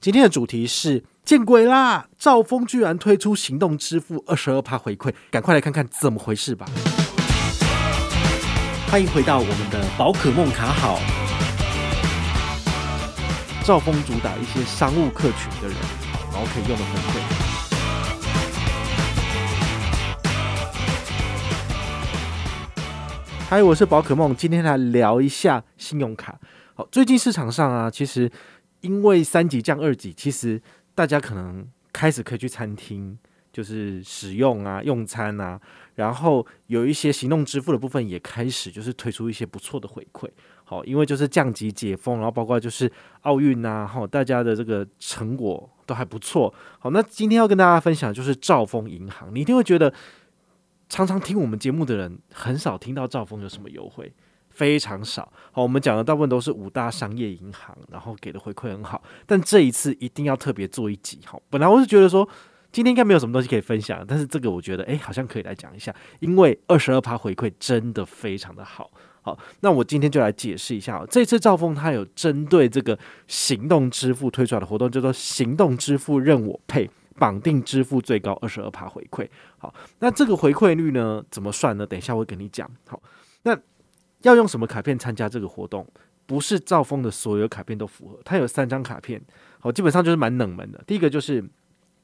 今天的主题是见鬼啦！兆丰居然推出行动支付二十二趴回馈，赶快来看看怎么回事吧！欢迎回到我们的宝可梦卡好。兆丰主打一些商务客群的人，然后可以用的回馈。嗨，我是宝可梦，今天来聊一下信用卡。好，最近市场上啊，其实因为三级降二级，其实大家可能开始可以去餐厅，就是使用啊、用餐啊，然后有一些行动支付的部分也开始就是推出一些不错的回馈。好，因为就是降级解封，然后包括就是奥运呐，哈，大家的这个成果都还不错。好，那今天要跟大家分享就是兆丰银行，你一定会觉得常常听我们节目的人很少听到兆丰有什么优惠，非常少。好，我们讲的大部分都是五大商业银行，然后给的回馈很好，但这一次一定要特别做一集。好，本来我是觉得说今天应该没有什么东西可以分享，但是这个我觉得哎，好像可以来讲一下，因为二十二趴回馈真的非常的好。好，那我今天就来解释一下，这次兆丰它有针对这个行动支付推出来的活动，叫做行动支付任我配，绑定支付最高二十二趴回馈。好，那这个回馈率呢，怎么算呢？等一下我会跟你讲。好，那要用什么卡片参加这个活动？不是兆丰的所有卡片都符合，它有三张卡片，好，基本上就是蛮冷门的。第一个就是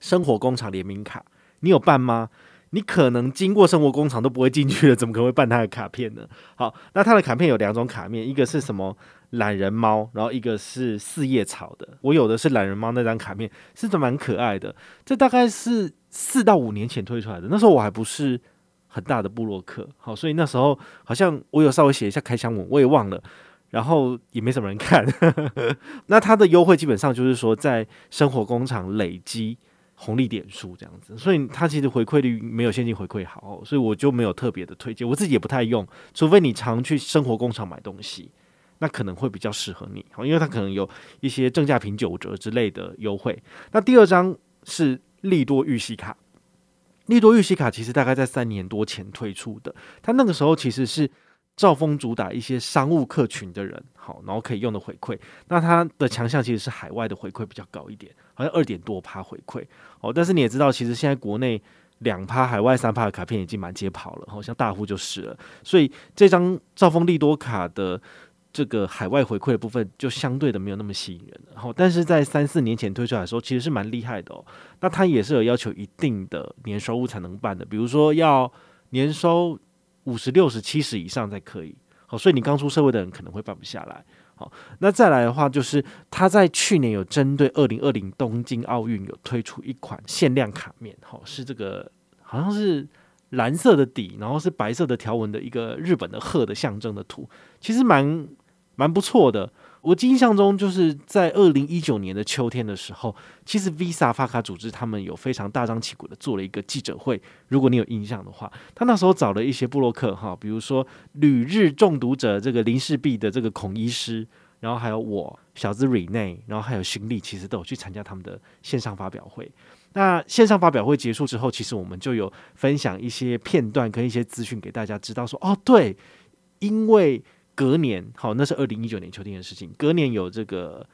生活工厂联名卡，你有办吗？你可能经过生活工厂都不会进去了，怎么可能会办他的卡片呢？好，那他的卡片有两种卡面，一个是什么懒人猫，然后一个是四叶草的。我有的是懒人猫那张卡面，是蛮可爱的。这大概是四到五年前推出来的，那时候我还不是很大的部落客，好，所以那时候好像我有稍微写一下开箱文，我也忘了，然后也没什么人看。那它的优惠基本上就是说，在生活工厂累积。红利点数这样子，所以它其实回馈率没有现金回馈好，所以我就没有特别的推荐，我自己也不太用，除非你常去生活工厂买东西，那可能会比较适合你，因为它可能有一些正价品九折之类的优惠。那第二张是利多玉玺卡，利多玉玺卡其实大概在三年多前推出的，它那个时候其实是。兆丰主打一些商务客群的人，好，然后可以用的回馈。那它的强项其实是海外的回馈比较高一点，好像二点多趴回馈。哦，但是你也知道，其实现在国内两趴、海外三趴的卡片已经满街跑了，好像大户就是了。所以这张兆丰利多卡的这个海外回馈的部分，就相对的没有那么吸引人。然后，但是在三四年前推出来的时候，其实是蛮厉害的哦。那它也是有要求一定的年收入才能办的，比如说要年收。五十六十七十以上才可以，好，所以你刚出社会的人可能会办不下来，好，那再来的话就是他在去年有针对二零二零东京奥运有推出一款限量卡面，好，是这个好像是蓝色的底，然后是白色的条纹的一个日本的鹤的象征的图，其实蛮蛮不错的。我印象中，就是在二零一九年的秋天的时候，其实 Visa 发卡组织他们有非常大张旗鼓的做了一个记者会。如果你有印象的话，他那时候找了一些布洛克哈，比如说旅日中毒者这个林氏璧的这个孔医师，然后还有我小子 Rene，然后还有勋利，其实都有去参加他们的线上发表会。那线上发表会结束之后，其实我们就有分享一些片段跟一些资讯给大家知道，说哦，对，因为。隔年，好，那是二零一九年秋天的事情。隔年有这个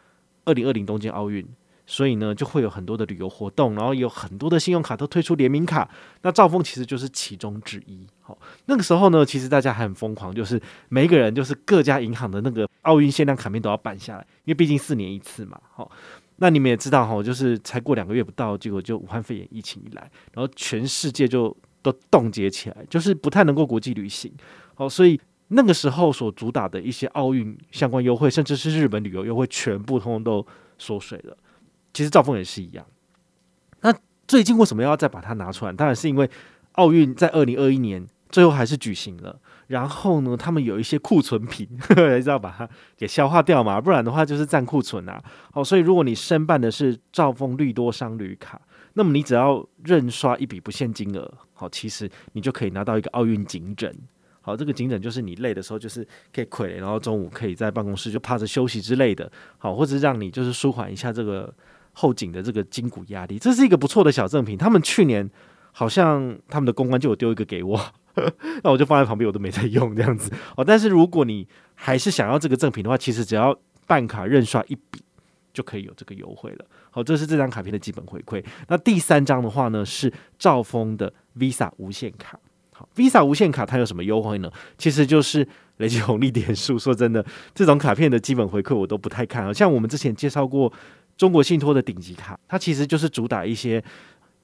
二零二零东京奥运，所以呢就会有很多的旅游活动，然后有很多的信用卡都推出联名卡。那兆丰其实就是其中之一。好，那个时候呢，其实大家还很疯狂，就是每一个人就是各家银行的那个奥运限量卡面都要办下来，因为毕竟四年一次嘛。好，那你们也知道哈，就是才过两个月不到，结果就武汉肺炎疫情一来，然后全世界就都冻结起来，就是不太能够国际旅行。好，所以。那个时候所主打的一些奥运相关优惠，甚至是日本旅游优惠，全部通通都缩水了。其实兆丰也是一样。那最近为什么要再把它拿出来？当然是因为奥运在二零二一年最后还是举行了。然后呢，他们有一些库存品，呵呵，要把它给消化掉嘛，不然的话就是占库存啊。好，所以如果你申办的是兆丰绿多商旅卡，那么你只要认刷一笔不限金额，好，其实你就可以拿到一个奥运颈枕。好，这个颈枕就是你累的时候，就是可以傀儡，然后中午可以在办公室就趴着休息之类的。好，或者让你就是舒缓一下这个后颈的这个筋骨压力，这是一个不错的小赠品。他们去年好像他们的公关就有丢一个给我，那我就放在旁边，我都没在用这样子。哦，但是如果你还是想要这个赠品的话，其实只要办卡认刷一笔，就可以有这个优惠了。好，这是这张卡片的基本回馈。那第三张的话呢，是兆丰的 Visa 无限卡。，Visa 无限卡它有什么优惠呢？其实就是累积红利点数。说真的，这种卡片的基本回馈我都不太看啊。像我们之前介绍过中国信托的顶级卡，它其实就是主打一些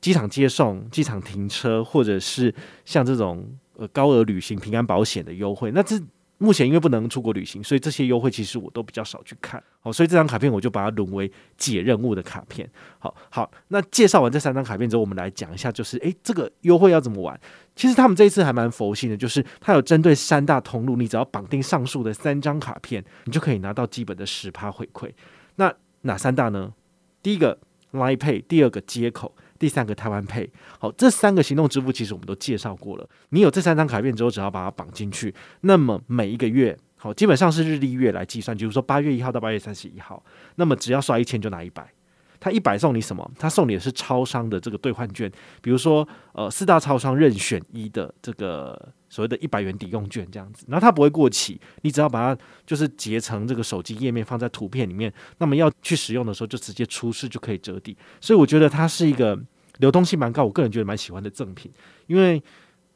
机场接送、机场停车，或者是像这种呃高额旅行平安保险的优惠。那这目前因为不能出国旅行，所以这些优惠其实我都比较少去看。好，所以这张卡片我就把它沦为解任务的卡片。好好，那介绍完这三张卡片之后，我们来讲一下，就是诶，这个优惠要怎么玩？其实他们这一次还蛮佛心的，就是它有针对三大通路，你只要绑定上述的三张卡片，你就可以拿到基本的十趴回馈。那哪三大呢？第一个 Line Pay，第二个接口。第三个台湾配好，这三个行动支付其实我们都介绍过了。你有这三张卡片之后，只要把它绑进去，那么每一个月，好，基本上是日历月来计算，就是说八月一号到八月三十一号，那么只要刷一千就拿一百。他一百送你什么？他送你的是超商的这个兑换券，比如说呃四大超商任选一的这个所谓的一百元抵用券这样子，然后它不会过期，你只要把它就是截成这个手机页面放在图片里面，那么要去使用的时候就直接出示就可以折抵，所以我觉得它是一个流动性蛮高，我个人觉得蛮喜欢的赠品，因为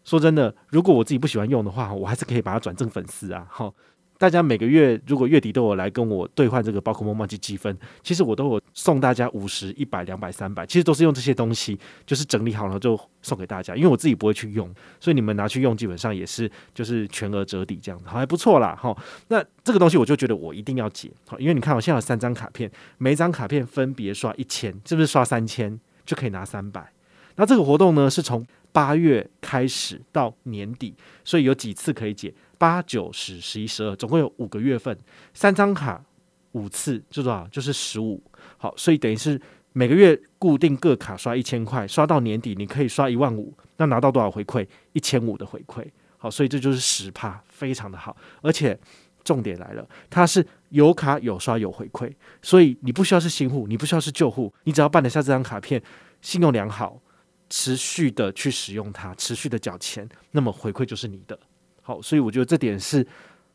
说真的，如果我自己不喜欢用的话，我还是可以把它转赠粉丝啊，哈。大家每个月如果月底都有来跟我兑换这个宝可梦梦机积分，其实我都有送大家五十、一百、两百、三百，其实都是用这些东西，就是整理好了就送给大家。因为我自己不会去用，所以你们拿去用，基本上也是就是全额折抵这样子，好还不错啦哈。那这个东西我就觉得我一定要解，好，因为你看我现在有三张卡片，每张卡片分别刷一千，是不是刷三千就可以拿三百？那这个活动呢是从八月开始到年底，所以有几次可以解。八九十十一十二，总共有五个月份，三张卡五次就多少？就是十五。好，所以等于是每个月固定各卡刷一千块，刷到年底你可以刷一万五，那拿到多少回馈？一千五的回馈。好，所以这就是十趴，非常的好。而且重点来了，它是有卡有刷有回馈，所以你不需要是新户，你不需要是旧户，你只要办得下这张卡片，信用良好，持续的去使用它，持续的缴钱，那么回馈就是你的。好，所以我觉得这点是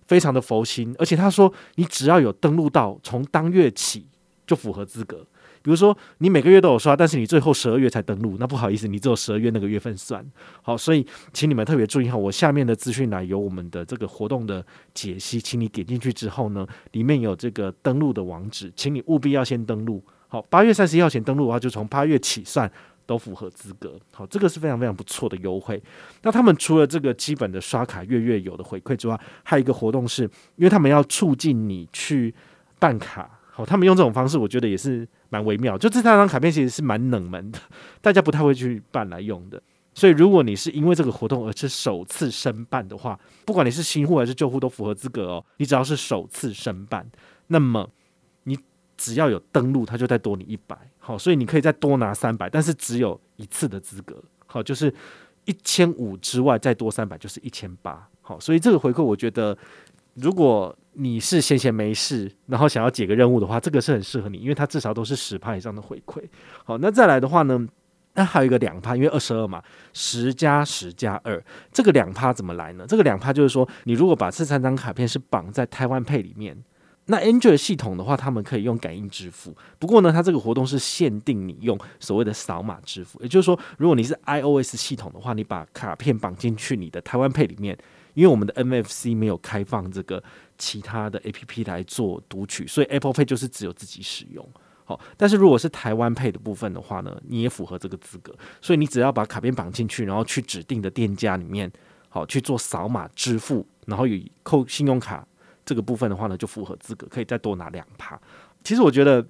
非常的佛心，而且他说你只要有登录到，从当月起就符合资格。比如说你每个月都有刷，但是你最后十二月才登录，那不好意思，你只有十二月那个月份算。好，所以请你们特别注意哈，我下面的资讯栏有我们的这个活动的解析，请你点进去之后呢，里面有这个登录的网址，请你务必要先登录。好，八月三十一号前登录的话，就从八月起算。都符合资格，好，这个是非常非常不错的优惠。那他们除了这个基本的刷卡月月有的回馈之外，还有一个活动是，因为他们要促进你去办卡，好，他们用这种方式，我觉得也是蛮微妙。就这三张卡片其实是蛮冷门的，大家不太会去办来用的。所以如果你是因为这个活动而是首次申办的话，不管你是新户还是旧户都符合资格哦。你只要是首次申办，那么只要有登录，他就再多你一百。好，所以你可以再多拿三百，但是只有一次的资格。好，就是一千五之外再多三百，就是一千八。好，所以这个回馈，我觉得如果你是闲闲没事，然后想要解个任务的话，这个是很适合你，因为它至少都是十趴以上的回馈。好，那再来的话呢，那还有一个两趴，因为二十二嘛，十加十加二，这个两趴怎么来呢？这个两趴就是说，你如果把这三张卡片是绑在台湾配里面。那 Android 系统的话，他们可以用感应支付。不过呢，它这个活动是限定你用所谓的扫码支付。也就是说，如果你是 iOS 系统的话，你把卡片绑进去你的台湾 Pay 里面，因为我们的 MFC 没有开放这个其他的 APP 来做读取，所以 Apple Pay 就是只有自己使用。好，但是如果是台湾 Pay 的部分的话呢，你也符合这个资格。所以你只要把卡片绑进去，然后去指定的店家里面，好去做扫码支付，然后以扣信用卡。这个部分的话呢，就符合资格，可以再多拿两趴。其实我觉得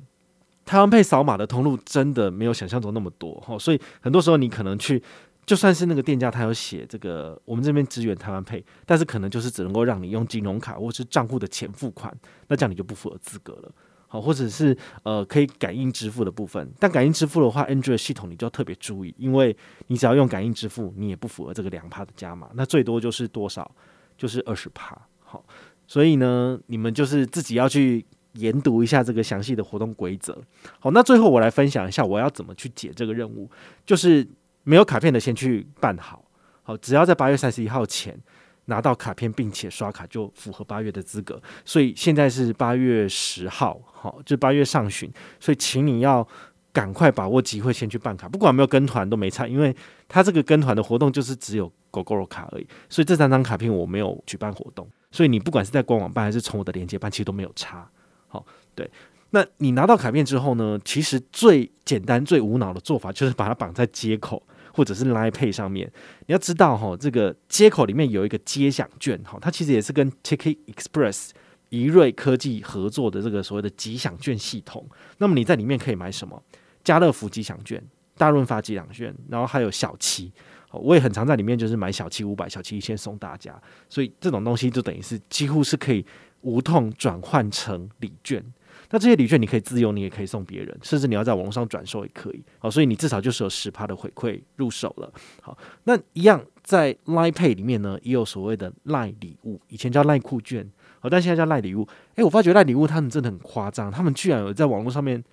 台湾配扫码的通路真的没有想象中那么多哈，所以很多时候你可能去，就算是那个店家他有写这个我们这边支援台湾配但是可能就是只能够让你用金融卡或是账户的钱付款，那这样你就不符合资格了。好，或者是呃可以感应支付的部分，但感应支付的话，Android 系统你就要特别注意，因为你只要用感应支付，你也不符合这个两趴的加码，那最多就是多少？就是二十趴。好。所以呢，你们就是自己要去研读一下这个详细的活动规则。好，那最后我来分享一下我要怎么去解这个任务，就是没有卡片的先去办好。好，只要在八月三十一号前拿到卡片并且刷卡就符合八月的资格。所以现在是八月十号，好，就八月上旬，所以请你要赶快把握机会，先去办卡。不管有没有跟团都没差，因为他这个跟团的活动就是只有 Gogoro 卡而已。所以这三张卡片我没有举办活动，所以你不管是在官网办还是从我的链接办，其实都没有差。好，对。那你拿到卡片之后呢？其实最简单、最无脑的做法就是把它绑在接口或者是 Line Pay 上面。你要知道哈，这个接口里面有一个街享券哈，它其实也是跟 Ticket Express 怡瑞科技合作的这个所谓的吉祥券系统。那么你在里面可以买什么？家乐福吉祥券、大润发吉祥券，然后还有小七。我也很常在里面就是买小七五百、小七一千送大家。所以这种东西就等于是几乎是可以无痛转换成礼券。那这些礼券你可以自用，你也可以送别人，甚至你要在网络上转售也可以。好，所以你至少就是有十趴的回馈入手了。好，那一样在 Line Pay 里面呢，也有所谓的赖礼物，以前叫赖酷券，好，但现在叫赖礼物。诶，我发觉赖礼物他们真的很夸张，他们居然有在网络上面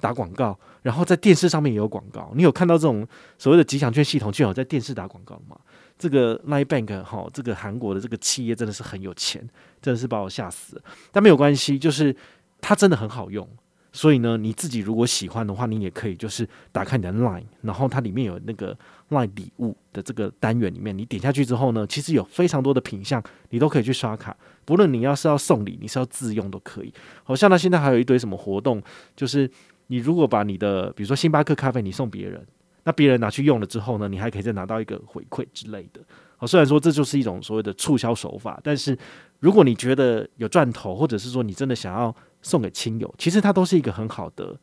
打广告，然后在电视上面也有广告。你有看到这种所谓的吉祥券系统，居然有在电视打广告吗？这个 Line Bank 哈，这个韩国的这个企业真的是很有钱，真的是把我吓死了。但没有关系，就是。它真的很好用，所以呢，你自己如果喜欢的话，你也可以就是打开你的 Line，然后它里面有那个 Line 礼物的这个单元里面，你点下去之后呢，其实有非常多的品项，你都可以去刷卡。不论你要是要送礼，你是要自用都可以。好像它现在还有一堆什么活动，就是你如果把你的比如说星巴克咖啡你送别人，那别人拿去用了之后呢，你还可以再拿到一个回馈之类的。好，虽然说这就是一种所谓的促销手法，但是如果你觉得有赚头，或者是说你真的想要。送给亲友，其实它都是一个很好的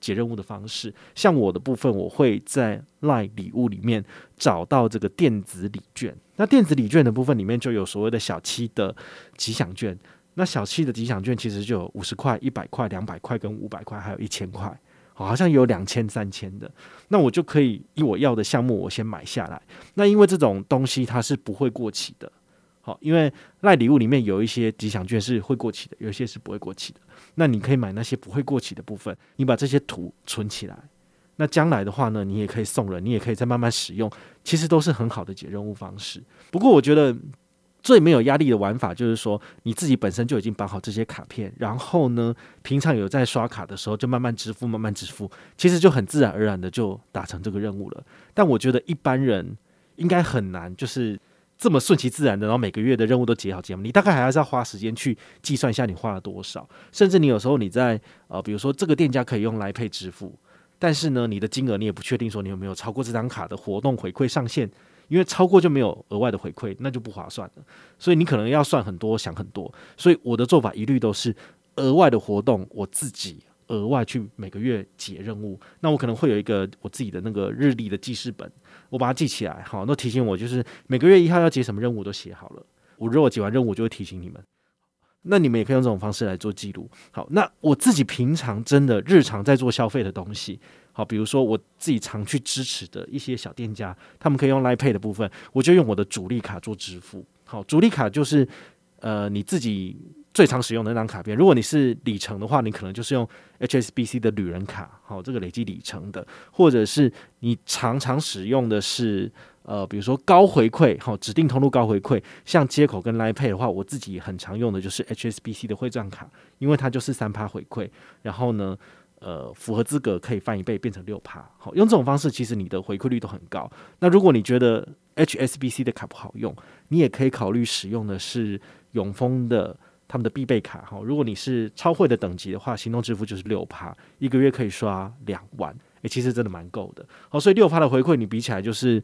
解任务的方式。像我的部分，我会在 LINE 礼物里面找到这个电子礼券。那电子礼券的部分里面就有所谓的小七的吉祥券。那小七的吉祥券其实就有五十块、一百块、两百块跟五百块，还有一千块，好像有两千、三千的。那我就可以以我要的项目，我先买下来。那因为这种东西它是不会过期的。好，因为赖礼物里面有一些吉祥券是会过期的，有一些是不会过期的。那你可以买那些不会过期的部分，你把这些图存起来。那将来的话呢，你也可以送人，你也可以再慢慢使用，其实都是很好的解任务方式。不过我觉得最没有压力的玩法就是说，你自己本身就已经绑好这些卡片，然后呢，平常有在刷卡的时候就慢慢支付，慢慢支付，其实就很自然而然的就达成这个任务了。但我觉得一般人应该很难，就是。这么顺其自然的，然后每个月的任务都结好结满，你大概还是要花时间去计算一下你花了多少，甚至你有时候你在呃，比如说这个店家可以用来配支付，但是呢，你的金额你也不确定说你有没有超过这张卡的活动回馈上限，因为超过就没有额外的回馈，那就不划算了，所以你可能要算很多，想很多，所以我的做法一律都是额外的活动我自己。额外去每个月解任务，那我可能会有一个我自己的那个日历的记事本，我把它记起来，好，那提醒我就是每个月一号要解什么任务都写好了。我如果解完任务，就会提醒你们。那你们也可以用这种方式来做记录。好，那我自己平常真的日常在做消费的东西，好，比如说我自己常去支持的一些小店家，他们可以用 Line Pay 的部分，我就用我的主力卡做支付。好，主力卡就是呃你自己。最常使用的那张卡片，如果你是里程的话，你可能就是用 HSBC 的旅人卡，好，这个累积里程的，或者是你常常使用的是呃，比如说高回馈，好，指定通路高回馈，像接口跟 Line Pay 的话，我自己很常用的就是 HSBC 的汇钻卡，因为它就是三趴回馈，然后呢，呃，符合资格可以翻一倍变成六趴，好，用这种方式其实你的回馈率都很高。那如果你觉得 HSBC 的卡不好用，你也可以考虑使用的是永丰的。他们的必备卡哈，如果你是超会的等级的话，行动支付就是六趴，一个月可以刷两万，诶，其实真的蛮够的。好，所以六趴的回馈你比起来就是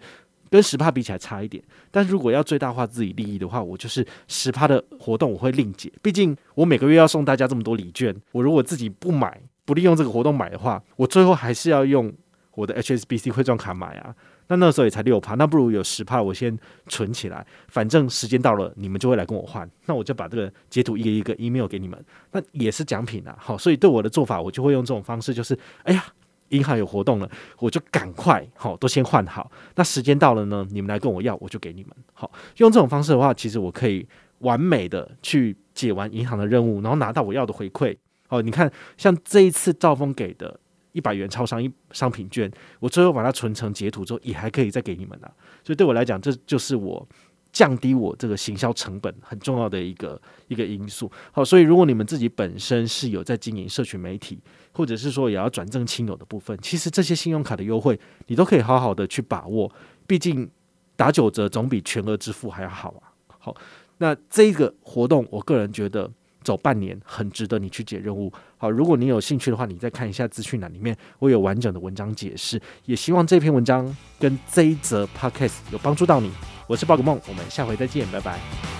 跟十趴比起来差一点，但如果要最大化自己利益的话，我就是十趴的活动我会另解，毕竟我每个月要送大家这么多礼券，我如果自己不买，不利用这个活动买的话，我最后还是要用我的 HSBC 汇钻卡买啊。那那时候也才六趴，那不如有十趴，我先存起来，反正时间到了，你们就会来跟我换，那我就把这个截图一个一个 email 给你们，那也是奖品啊。好，所以对我的做法，我就会用这种方式，就是哎呀，银行有活动了，我就赶快好都先换好，那时间到了呢，你们来跟我要，我就给你们。好，用这种方式的话，其实我可以完美的去解完银行的任务，然后拿到我要的回馈。哦，你看，像这一次兆丰给的。一百元超商一商品券，我最后把它存成截图之后，也还可以再给你们的。所以对我来讲，这就是我降低我这个行销成本很重要的一个一个因素。好，所以如果你们自己本身是有在经营社群媒体，或者是说也要转赠亲友的部分，其实这些信用卡的优惠你都可以好好的去把握。毕竟打九折总比全额支付还要好啊。好，那这个活动，我个人觉得。走半年很值得你去解任务。好，如果你有兴趣的话，你再看一下资讯栏里面，我有完整的文章解释。也希望这篇文章跟这一则 podcast 有帮助到你。我是宝可梦，我们下回再见，拜拜。